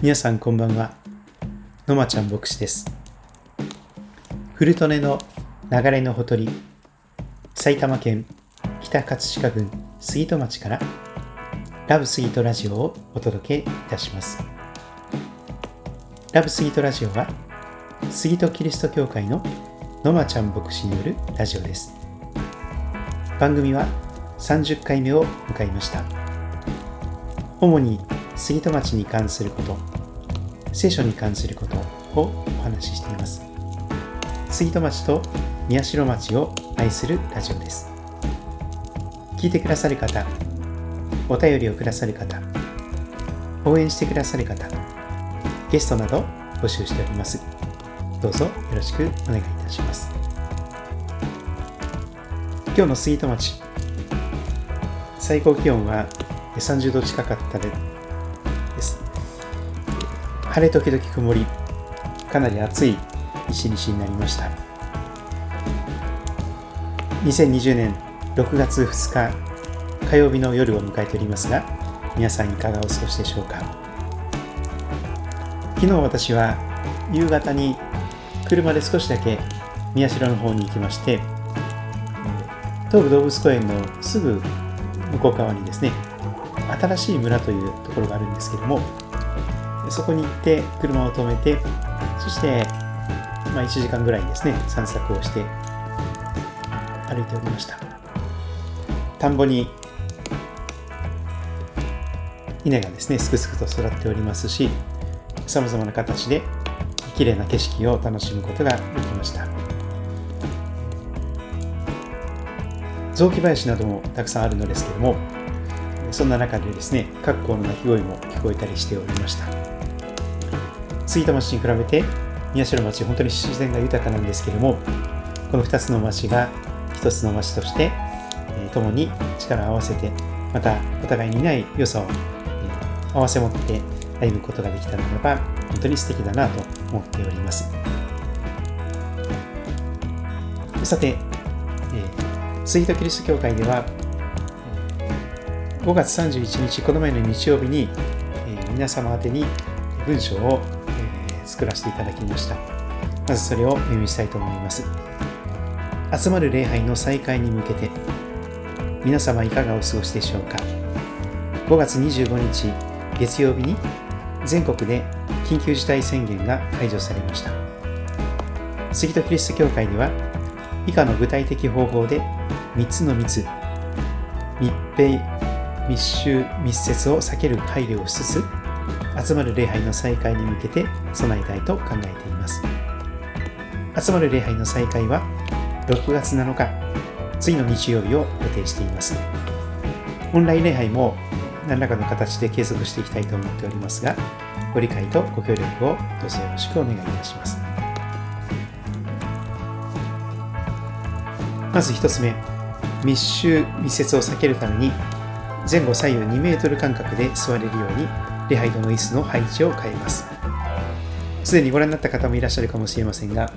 皆さんこんばんは。のまちゃん牧師です。古利根の流れのほとり埼玉県北葛飾郡杉戸町からラブ杉戸ラジオをお届けいたします。ラブ杉戸ラジオは杉戸キリスト教会ののまちゃん牧師によるラジオです。番組は30回目を迎えました。主に杉戸町に関すること聖書に関することをお話ししています。杉戸町と宮代町を愛するラジオです。聞いてくださる方お便りをくださる方応援してくださる方ゲストなど募集しております。どうぞよろしくお願いいたします。今日の杉戸町最高気温は30度近かったです晴れ時々曇り。かなり暑い一日になりました。2020年6月2日火曜日の夜を迎えておりますが皆さんいかがお過ごしでしょうか？昨日私は夕方に車で少しだけ宮代の方に行きまして東武動物公園のすぐ向こう側にですね新しい村というところがあるんですけどもそこに行って車を止めてそして、まあ、1時間ぐらいですね散策をして歩いておりました。田んぼに稲がですねすくすくと育っておりますしさまざまな形で綺麗な景色を楽しむことができました。雑木林などもたくさんあるのですけどもそんな中でですね各校の鳴き声も聞こえたりしておりました。吹田町に比べて宮代町本当に自然が豊かなんですけれどもこの2つの町が1つの町として、え共に力を合わせてまたお互いにない良さを、え合わせ持って歩むことができたならば本当に素敵だなと思っております。さて、えー、スイートキリスト教会では5月31日この前の日曜日に、えー、皆様宛てに文章を、作らせていただきました。まずそれをお読みしたいと思います。集まる礼拝の再開に向けて皆様いかがお過ごしでしょうか？5月25日月曜日に全国で緊急事態宣言が解除されました。杉戸キリスト教会では以下の具体的方法で3つの密密閉密集密接を避ける配慮をしつつ集まる礼拝の再開に向けて備えたいと考えています。集まる礼拝の再開は6月7日次の日曜日を予定しています。オンライン礼拝も何らかの形で継続していきたいと思っておりますがご理解とご協力をどうぞよろしくお願いいたします。まず1つ目密集密接を避けるために前後左右2メートル間隔で座れるように礼拝堂の椅子の配置を変えます。すでにご覧になった方もいらっしゃるかもしれませんが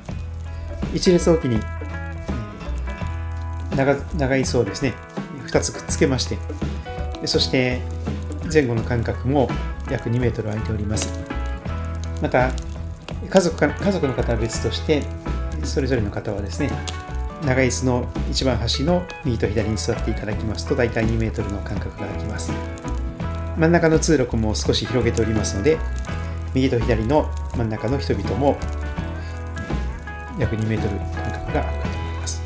一列おきに長長い椅子をですね2つくっつけましてそして前後の間隔も約2メートル空いております。また家族か家族の方は別としてそれぞれの方はですね長い椅子の一番端の右と左に座っていただきますと大体2メートルの間隔が空きます。真ん中の通路も少し広げておりますので右と左の真ん中の人々も約2メートル間隔があるかと思います。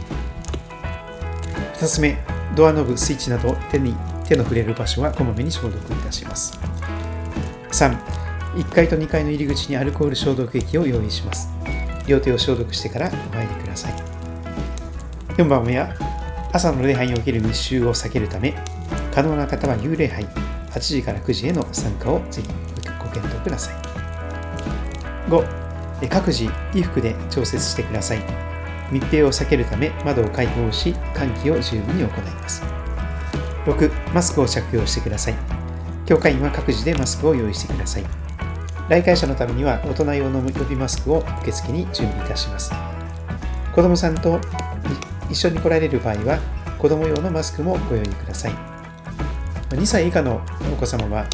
2つ目ドアノブスイッチなど手に手の触れる場所はこまめに消毒いたします。3 1階と2階の入り口にアルコール消毒液を用意します。両手を消毒してからお入りください。4番目は朝の礼拝における密集を避けるため可能な方は幽霊杯8時から9時への参加をぜひご検討ください。5各自衣服で調節してください。密閉を避けるため窓を開放し換気を十分に行います。6マスクを着用してください。教会員は各自でマスクを用意してください。来会者のためには大人用の予備マスクを受付に準備いたします。子供さんと一緒に来られる場合は子供用のマスクもご用意ください。2歳以下のお子様は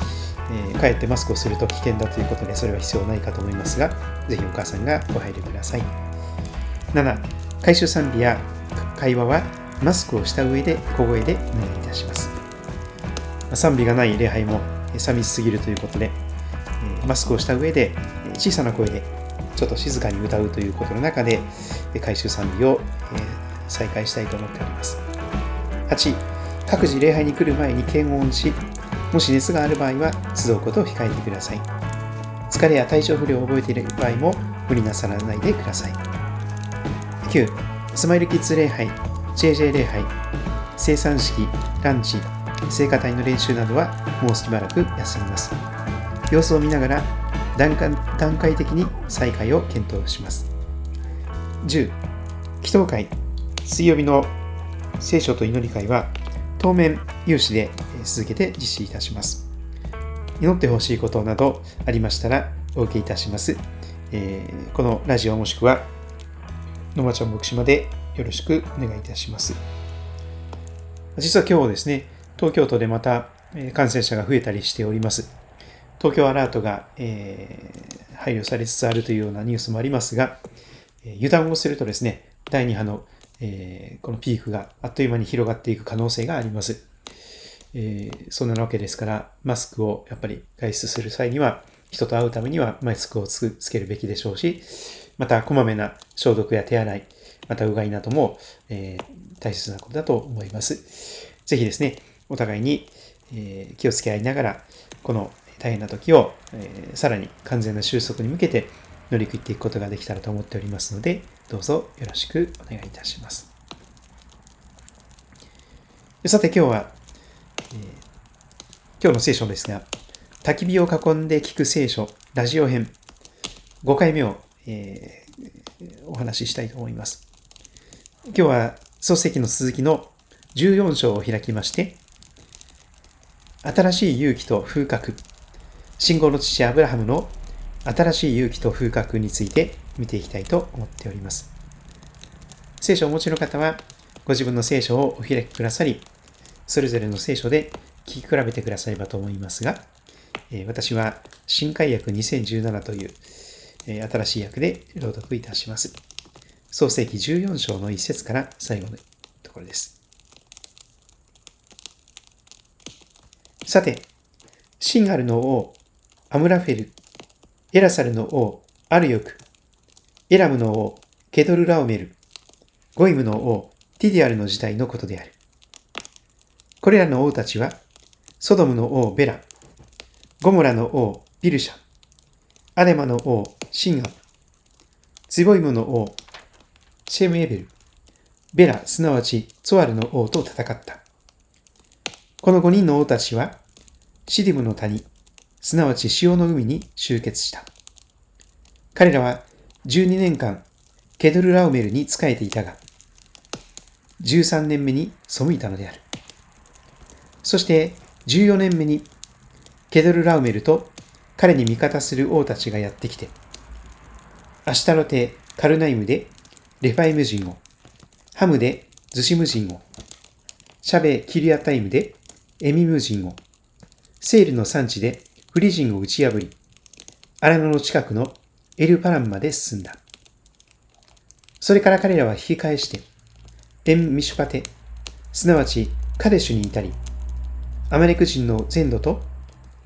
えー、かえってマスクをすると危険だということで、それは必要ないかと思いますが、ぜひお母さんがご配慮ください。7、回収賛美や会話はマスクをした上で小声でお願いいたします。賛美がない礼拝も寂しすぎるということで、マスクをした上で小さな声でちょっと静かに歌うということの中で、回収賛美を再開したいと思っております。8、各自礼拝に来る前に検温し、もし熱がある場合は集うことを控えてください。疲れや体調不良を覚えている場合も無理なさらないでください。9、スマイルキッズ礼拝、JJ 礼拝、生産式、ランチ、聖歌隊の練習などはもうしばらく休みます。様子を見ながら段階的に再開を検討します。10、祈祷会、水曜日の聖書と祈り会は当面有志で続けて実施いたします。祈ってほしいことなどありましたらお受けいたします。えー、このラジオもしくは野間ちゃん牧師までよろしくお願いいたします。実は今日ですね、東京都でまた感染者が増えたりしております。東京アラートが、えー、配慮されつつあるというようなニュースもありますが、油断をするとですね、第2波の、えー、このピークがあっという間に広がっていく可能性があります。えー、そんなわけですから、マスクをやっぱり外出する際には、人と会うためにはマスクをつけるべきでしょうし、また、こまめな消毒や手洗い、また、うがいなども、えー、大切なことだと思います。ぜひですね、お互いに、え、気をつけ合いながら、この大変な時を、え、さらに完全な収束に向けて乗り切っていくことができたらと思っておりますので、どうぞよろしくお願いいたします。さて今日は、えー、今日の聖書ですが、焚き火を囲んで聞く聖書ラジオ編5回目をえー、お話ししたいと思います。今日は漱石の続きの14章を開きまして、新しい勇気と風格、信号の父アブラハムの新しい勇気と風格について見ていきたいと思っております。聖書をお持ちの方は、ご自分の聖書をお開きくださり、それぞれの聖書で聞き比べてくださればと思いますが、え私は新海訳2017というえ新しい訳で朗読いたします。創世記14章の一節から最後のところです。さて、シンガルの王、アムラフェル、エラサルの王、アルヨク、エラムの王、ケドルラオメル、ゴイムの王、ティディアルの時代のことである。これらの王たちは、ソドムの王ベラ、ゴモラの王ビルシャ、アデマの王シンガ、ツボイムの王、シェムエベル、ベラ、すなわちツォアルの王と戦った。この5人の王たちは、シディムの谷、すなわち潮の海に集結した。彼らは12年間、ケドルラウメルに仕えていたが、13年目に背いたのである。そして14年目に、ケドルラウメルと彼に味方する王たちがやってきて、アシタロテ・カルナイムでレファイム人を、ハムでズジム人を、シャベ・キリアタイムでエミム人を、セールの山地でフリ人を打ち破り、荒野の近くのエルパランまで進んだ。それから彼らは引き返して、エン・ミシュパテ、すなわちカデシュに至り、アマレク人の全土と、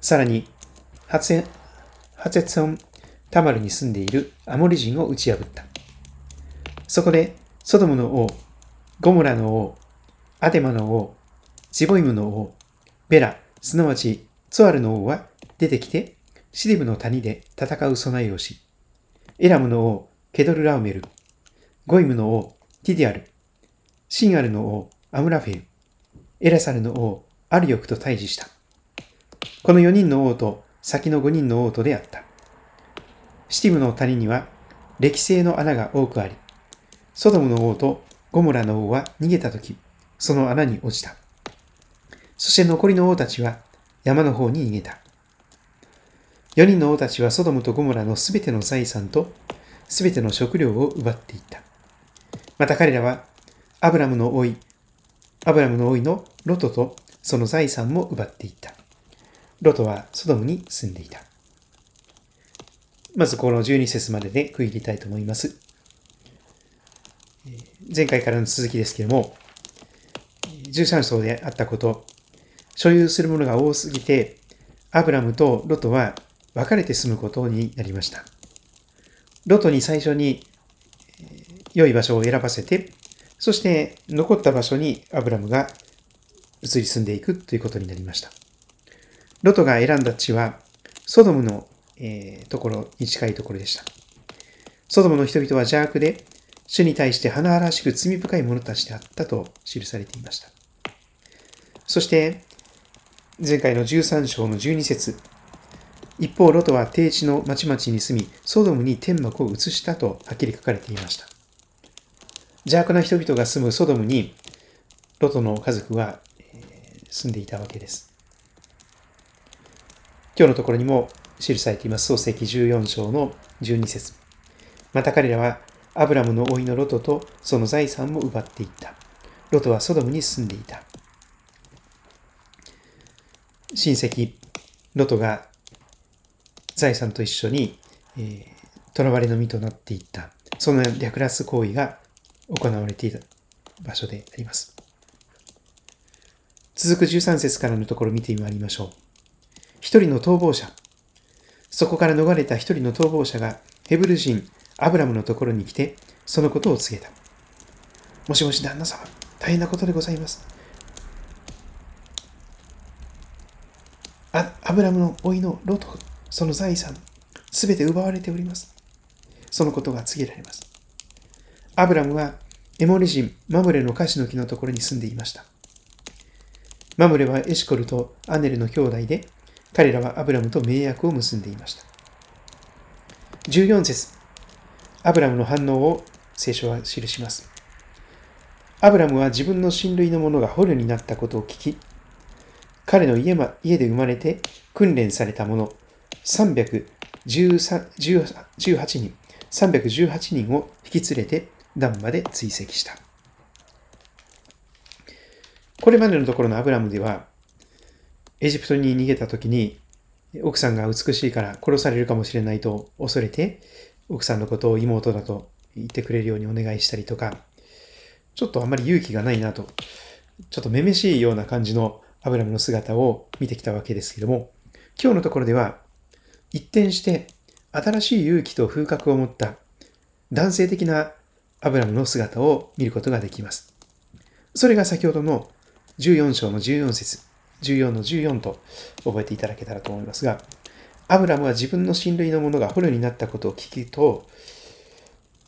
さらにハツェツオンタマルに住んでいるアモリ人を打ち破った。そこで、ソドムの王、ゴモラの王、アデマの王、ジボイムの王、ベラ、すなわちツアルの王は出てきて、シディブの谷で戦う備えをし、エラムの王、ケドルラウメル、ゴイムの王、ティディアル、シンアルの王、アムラフェル、エラサルの王、アルヨクと対峙した。この4人の王と先の5人の王とであった。シティムの谷には歴性の穴が多くあり、ソドムの王とゴモラの王は逃げたとき、その穴に落ちた。そして残りの王たちは山の方に逃げた。4人の王たちはソドムとゴモラのすべての財産とすべての食料を奪っていった。また彼らはアブラムの老い、アブラムの老いのロトとその財産も奪っていった。ロトはソドムに住んでいた。まずこの12節までで区切りたいと思います。前回からの続きですけれども、13章であったこと、所有するものが多すぎて、アブラムとロトは別れて住むことになりました。ロトに最初に良い場所を選ばせて、そして残った場所にアブラムが移り住んでいくということになりました。ロトが選んだ地は、ソドムの、えー、ところに近いところでした。ソドムの人々は邪悪で、主に対して華々しく罪深い者たちであったと記されていました。そして、前回の13章の12節一方、ロトは低地の町々に住み、ソドムに天幕を移したとはっきり書かれていました。邪悪な人々が住むソドムに、ロトの家族は住んでいたわけです。今日のところにも記されています、創世記14章の12節また彼らはアブラムの甥のロトとその財産も奪っていった。ロトはソドムに住んでいた。親戚、ロトが財産と一緒に、えー、囚われの身となっていった。その略奪行為が行われていた場所であります。続く13節からのところを見てまいりましょう。一人の逃亡者。そこから逃れた一人の逃亡者がヘブル人アブラムのところに来て、そのことを告げた。もしもし旦那様、大変なことでございます。あアブラムの甥のロト、その財産、すべて奪われております。そのことが告げられます。アブラムはエモリ人マムレのカシの木のところに住んでいました。マムレはエシコルとアネルの兄弟で、彼らはアブラムと盟約を結んでいました。14節アブラムの反応を聖書は記します。アブラムは自分の親類の者が捕虜になったことを聞き、彼の家家で生まれて訓練された者318人、318人を引き連れてダンまで追跡した。これまでのところのアブラムでは、エジプトに逃げた時に、奥さんが美しいから殺されるかもしれないと恐れて、奥さんのことを妹だと言ってくれるようにお願いしたりとか、ちょっとあんまり勇気がないなと、ちょっとめめしいような感じのアブラムの姿を見てきたわけですけども、今日のところでは、一転して新しい勇気と風格を持った男性的なアブラムの姿を見ることができます。それが先ほどの14章の14節14の14と覚えていただけたらと思いますが、アブラムは自分の親類の者が捕虜になったことを聞くと、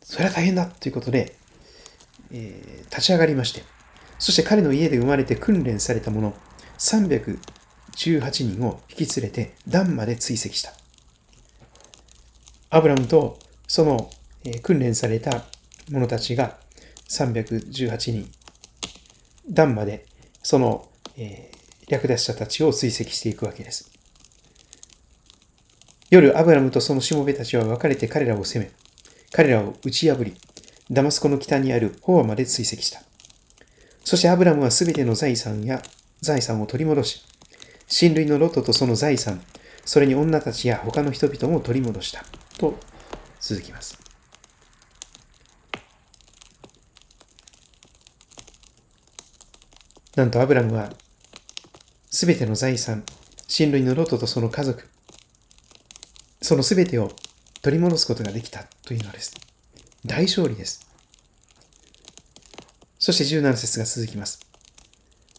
それは大変だということで、えー、立ち上がりまして、そして彼の家で生まれて訓練された者318人を引き連れてダンまで追跡した。アブラムとその、え、訓練された者たちが318人、ダンまでその、えー、略奪者たちを追跡していくわけです。夜、アブラムとそのしもべたちは別れて彼らを攻め、彼らを打ち破り、ダマスコの北にあるホアまで追跡した。そしてアブラムはすべての財産や財産を取り戻し、親類のロトとその財産、それに女たちや他の人々も取り戻した。と続きます。なんとアブラムは、すべての財産、親類のロトとその家族、そのすべてを取り戻すことができたというのです。大勝利です。そして17節が続きます。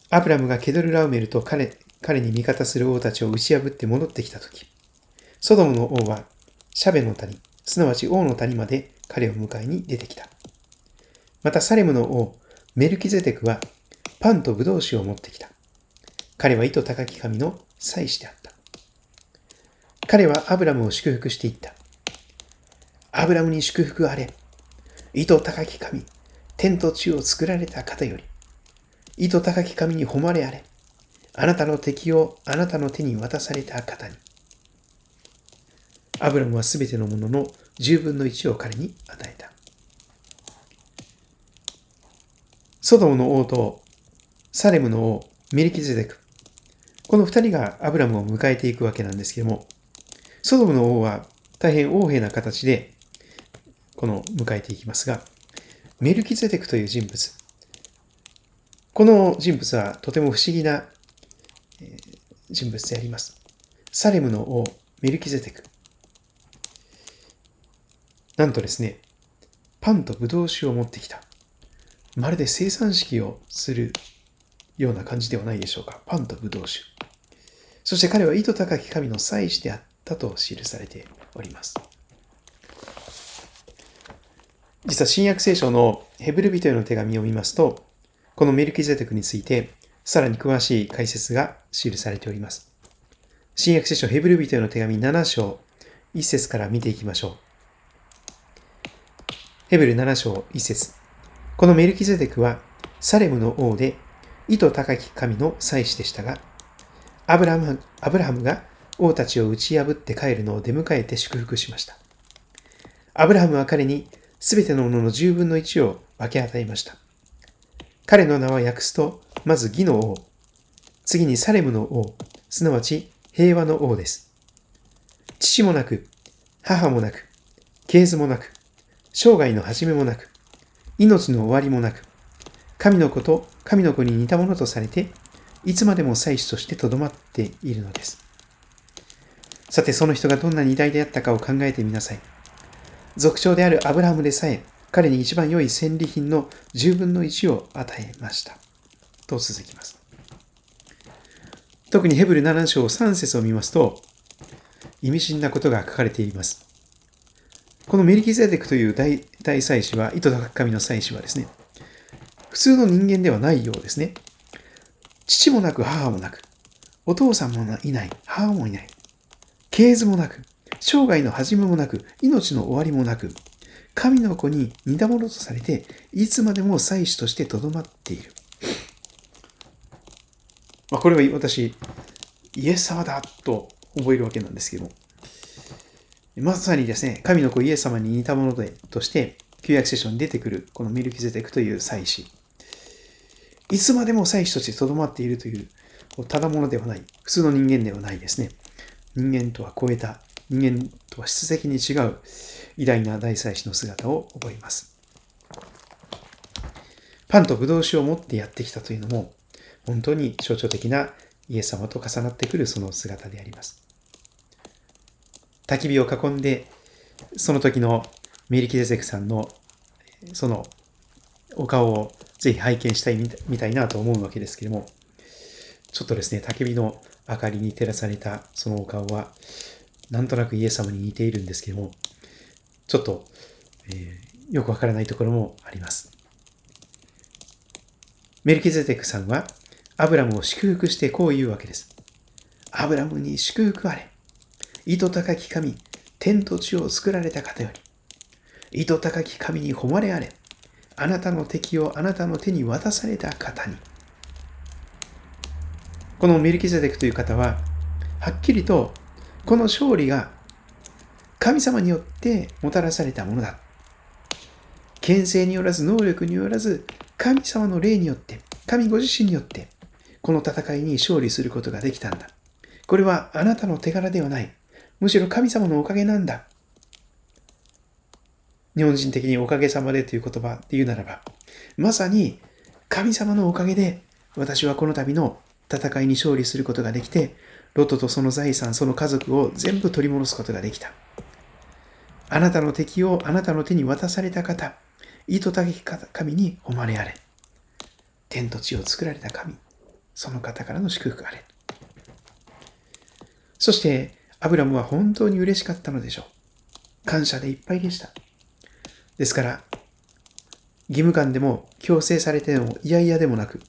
アブラムがケドルラウメルと彼彼に味方する王たちを打ち破って戻ってきたとき、ソドムの王はシャベの谷、すなわち王の谷まで彼を迎えに出てきた。またサレムの王、メルキゼテクはパンとブドウ酒を持ってきた。彼は糸高き神の祭司であった。彼はアブラムを祝福していった。アブラムに祝福あれ。糸高き神、天と地を作られた方より、糸高き神に誉れあれ。あなたの敵をあなたの手に渡された方に。アブラムはすべてのものの10分の1を彼に与えた。ソドムの王とサレムの王、ミリキゼデク、この二人がアブラムを迎えていくわけなんですけども、ソドムの王は大変横柄な形で、この迎えていきますが、メルキゼテクという人物。この人物はとても不思議な人物であります。サレムの王、メルキゼテク。なんとですね、パンとブドウ酒を持ってきた。まるで生産式をするような感じではないでしょうか。パンとブドウ酒。そして彼は意図高き神の祭司であったと記されております。実は新約聖書のヘブル人への手紙を見ますと、このメルキゼテクについてさらに詳しい解説が記されております。新約聖書ヘブル人への手紙7章1節から見ていきましょう。ヘブル7章1節このメルキゼテクはサレムの王で意図高き神の祭司でしたが、アブラムアブラハムが王たちを打ち破って帰るのを出迎えて祝福しました。アブラハムは彼にすべてのものの10分の1を分け与えました。彼の名は訳すと、まず義の王、次にサレムの王、すなわち平和の王です。父もなく、母もなく、系図もなく、生涯の始めもなく、命の終わりもなく、神の子と神の子に似たものとされて、いつまでも祭司としてとどまっているのです。さて、その人がどんなに偉大であったかを考えてみなさい。族長であるアブラハムでさえ、彼に一番良い戦利品の10分の1を与えました。と続きます。特にヘブル7章3節を見ますと、意味深なことが書かれています。このメリキゼデクという大大祭司は、糸高神の祭司はですね、普通の人間ではないようですね。父もなく母もなく、お父さんもいない、母もいない、系図もなく、生涯の始めもなく、命の終わりもなく、神の子に似たものとされて、いつまでも祭司としてとどまっている。まあ、これは私、イエス様だと覚えるわけなんですけども、まさにですね、神の子イエス様に似たものでとして、旧約聖書に出てくるこのミルキゼテクという祭司。いつまでも祭司としてとどまっているという、ただものではない、普通の人間ではないですね。人間とは超えた、人間とは質的に違う偉大な大祭司の姿を覚えます。パンとブドウ酒を持ってやってきたというのも、本当に象徴的なイエス様と重なってくるその姿であります。焚き火を囲んで、その時のメリキゼゼクさんのそのお顔をぜひ拝見したいみたいなと思うわけですけども、ちょっとですね、焚き火の明かりに照らされたそのお顔は、なんとなくイエス様に似ているんですけども、ちょっと、えー、よくわからないところもあります。メルキゼテクさんは、アブラムを祝福してこう言うわけです。アブラムに祝福あれ。意図高き神、天と地を作られた方より、意図高き神に誉れあれ。あなたの敵をあなたの手に渡された方に。このメルキゼデクという方は、はっきりとこの勝利が神様によってもたらされたものだ。権勢によらず、能力によらず、神様の霊によって、神ご自身によって、この戦いに勝利することができたんだ。これはあなたの手柄ではない。むしろ神様のおかげなんだ。日本人的におかげさまでという言葉で言うならば、まさに神様のおかげで私はこの度の戦いに勝利することができて、ロトとその財産、その家族を全部取り戻すことができた。あなたの敵をあなたの手に渡された方、意図高き神に誉れあれ。天と地を作られた神、その方からの祝福あれ。そして、アブラムは本当に嬉しかったのでしょう。感謝でいっぱいでした。ですから、義務感でも強制されても嫌々でもなく、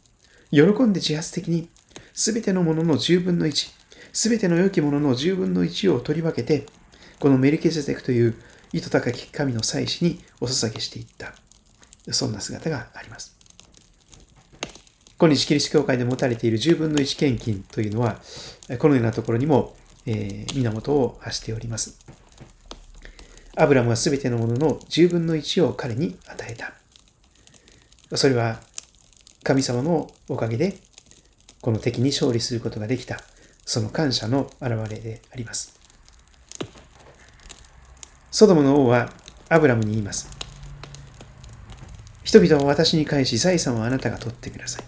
喜んで自発的にすべてのものの10分の1、すべての良きものの10分の1を取り分けて、このメルケゼテクという意図高き神の祭司にお捧げしていった。そんな姿があります。今日キリスト教会で持たれている10分の1献金というのは、このようなところにも、えー、源を発しております。アブラムは全てのものの10分の1を彼に与えた。それは神様のおかげでこの敵に勝利することができた。その感謝の表れであります。ソドムの王はアブラムに言います。人々は私に返し財産をあなたが取ってください。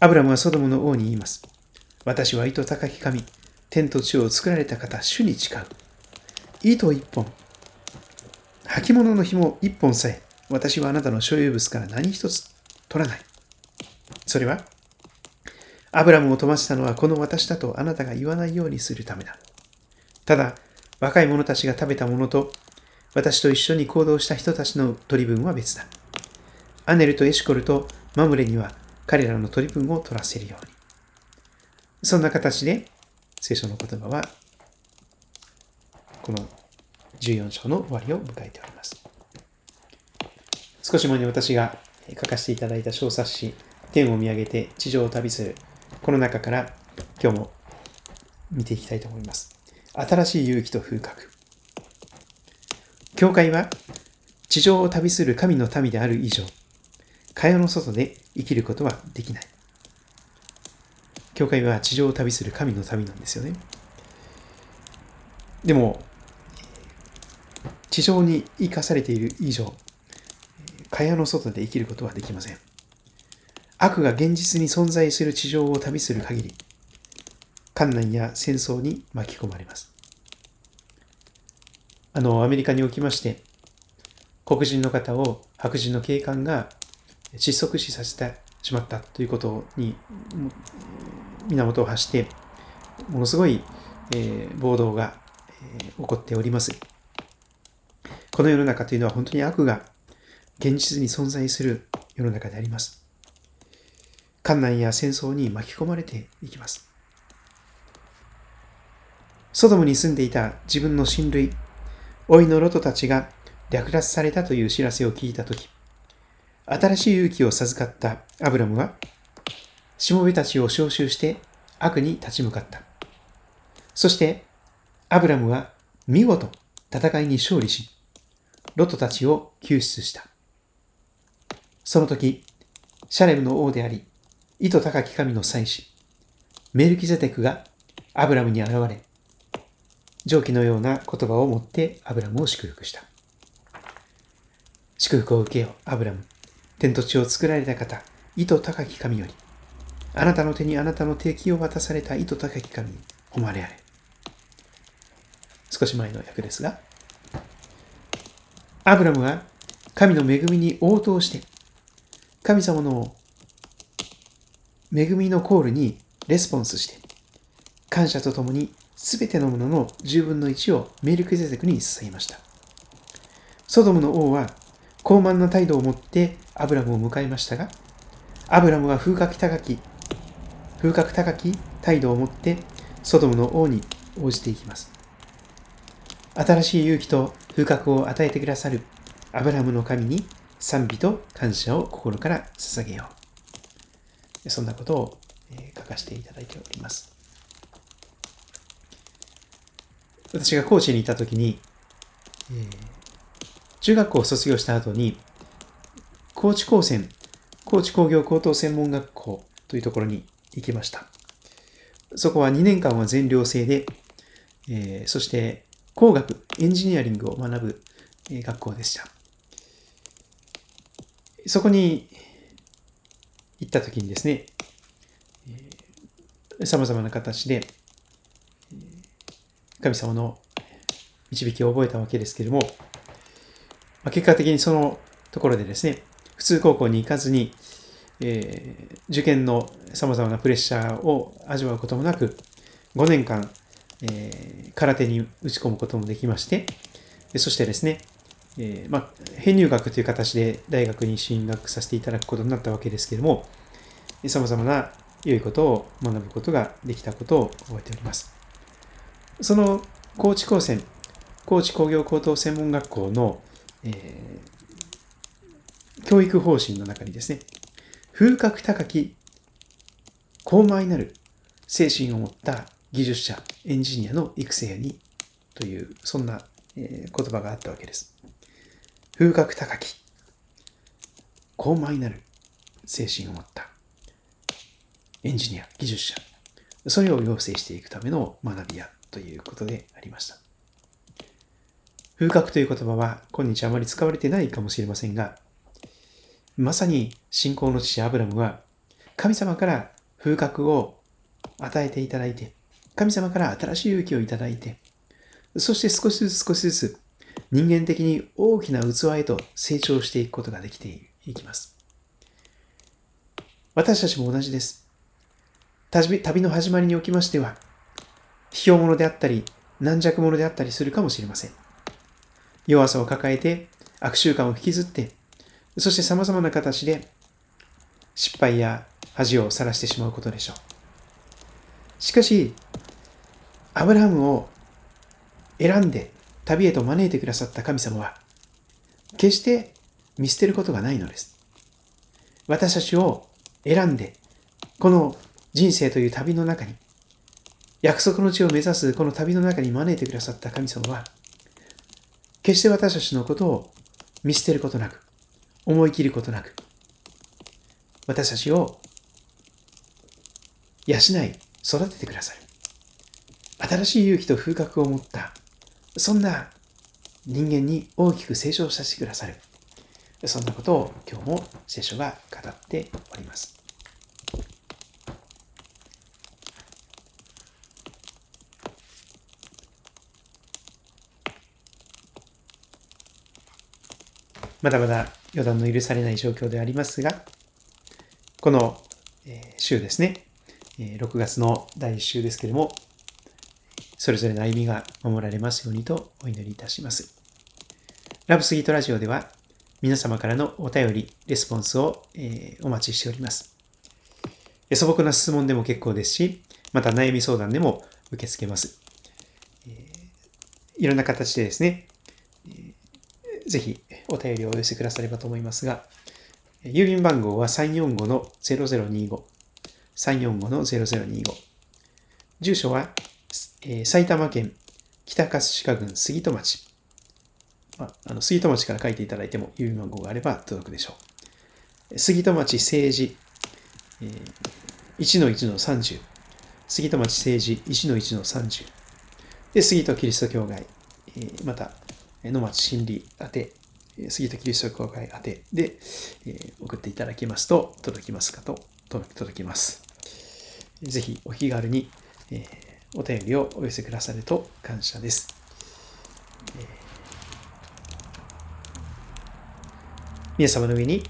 アブラムはソドムの王に言います。私は糸高き神、天と地を作られた方、主に誓う。糸一本、履物の紐一本さえ、私はあなたの所有物から何一つ取らない。それは、アブラムを飛ばしたのはこの私だとあなたが言わないようにするためだ。ただ、若い者たちが食べたものと、私と一緒に行動した人たちの取り分は別だ。アネルとエシコルとマムレには彼らの取り分を取らせるように。そんな形で聖書の言葉はこの14章の終わりを迎えております。少し前に私が書かせていただいた小冊子、天を見上げて地上を旅する、この中から今日も見ていきたいと思います。新しい勇気と風格。教会は地上を旅する神の民である以上、蚊帳の外で生きることはできない。教会は地上を旅する神の民なんですよね。でも、地上に生かされている以上、蚊帳の外で生きることはできません。悪が現実に存在する地上を旅する限り、観難や戦争に巻き込まれます。あの、アメリカにおきまして、黒人の方を白人の警官が窒息死させてしまったということに源を発して、ものすごい、えー、暴動が、えー、起こっております。この世の中というのは本当に悪が現実に存在する世の中であります。観難や戦争に巻き込まれていきます。ソドムに住んでいた自分の親類、老いのロトたちが略奪されたという知らせを聞いたとき、新しい勇気を授かったアブラムは、しもべたちを召集して悪に立ち向かった。そして、アブラムは見事戦いに勝利し、ロトたちを救出した。その時、シャレムの王であり、意図高き神の祭司、メルキゼテクがアブラムに現れ、蒸気のような言葉を持ってアブラムを祝福した。祝福を受けよ、アブラム。天と地を作られた方、意図高き神より、あなたの手にあなたの敵を渡された意図高き神に誉れあれ。少し前の訳ですが、アブラムは神の恵みに応答して、神様の恵みのコールにレスポンスして、感謝とともに全てのものの10分の1をメルクゼゼクに捧げました。ソドムの王は高慢な態度を持ってアブラムを迎えましたが、アブラムは風格高き、風格高き態度を持ってソドムの王に応じていきます。新しい勇気と風格を与えてくださるアブラムの神に賛美と感謝を心から捧げよう。そんなことを書かせていただいております。私が高知にいたときに、えー中学校を卒業した後に、高知高専、高知工業高等専門学校というところに行きました。そこは2年間は全寮制で、えー、そして工学、エンジニアリングを学ぶ、え、学校でした。そこに行った時にですね、さまざまな形で神様の導きを覚えたわけですけれども、結果的にそのところでですね、普通高校に行かずに、えー、受験の様々なプレッシャーを味わうこともなく、5年間、えー、空手に打ち込むこともできまして、そしてですね、えー、まあ、編入学という形で大学に進学させていただくことになったわけですけれども、様々な良いことを学ぶことができたことを覚えております。その高知高専、高知工業高等専門学校のえー、教育方針の中にですね、風格高き高邁なる精神を持った技術者、エンジニアの育成にという、そんな、え、言葉があったわけです。風格高き高邁なる精神を持ったエンジニア、技術者、それを要請していくための学びやということでありました。風格という言葉は今日あまり使われてないかもしれませんが、まさに信仰の父アブラムは神様から風格を与えていただいて、神様から新しい勇気をいただいて、そして少しずつ少しずつ人間的に大きな器へと成長していくことができていきます。私たちも同じです。旅の始まりにおきましては、卑怯者であったり、軟弱者であったりするかもしれません。弱さを抱えて、悪習慣を引きずって、そして様々な形で失敗や恥をさらしてしまうことでしょう。しかし、アブラハムを選んで旅へと招いてくださった神様は、決して見捨てることがないのです。私たちを選んで、この人生という旅の中に、約束の地を目指すこの旅の中に招いてくださった神様は、決して私たちのことを見捨てることなく、思い切ることなく、私たちを養い、育ててくださる。新しい勇気と風格を持った、そんな人間に大きく成長させてくださる。そんなことを今日も聖書が語っております。まだまだ予断の許されない状況でありますが、この週ですね、6月の第1週ですけれども、それぞれの歩みが守られますようにとお祈りいたします。ラブスギートラジオでは、皆様からのお便り、レスポンスを、えお待ちしております。素朴な質問でも結構ですし、また悩み相談でも受け付けます。いろんな形でですね、ぜひお便りをお寄せくださればと思いますが、郵便番号は345-0025。345-0025。住所は、えー、埼玉県北葛飾郡杉戸町。まああの杉戸町から書いていただいても郵便番号があれば届くでしょう。杉戸町政治、えー、1-1-30。杉戸町政治1-1-30。で、杉戸キリスト教会、えー、また、野町心理宛て、杉戸キリスト教会宛てで、え送っていただきますと届きますかと届きます。ぜひお気軽に、えお便りをお寄せくださると感謝です。え皆様の上に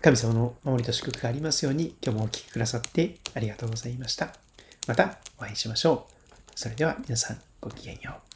神様の守りと祝福がありますように今日もお聴きくださってありがとうございました。またお会いしましょう。それでは皆さんごきげんよう。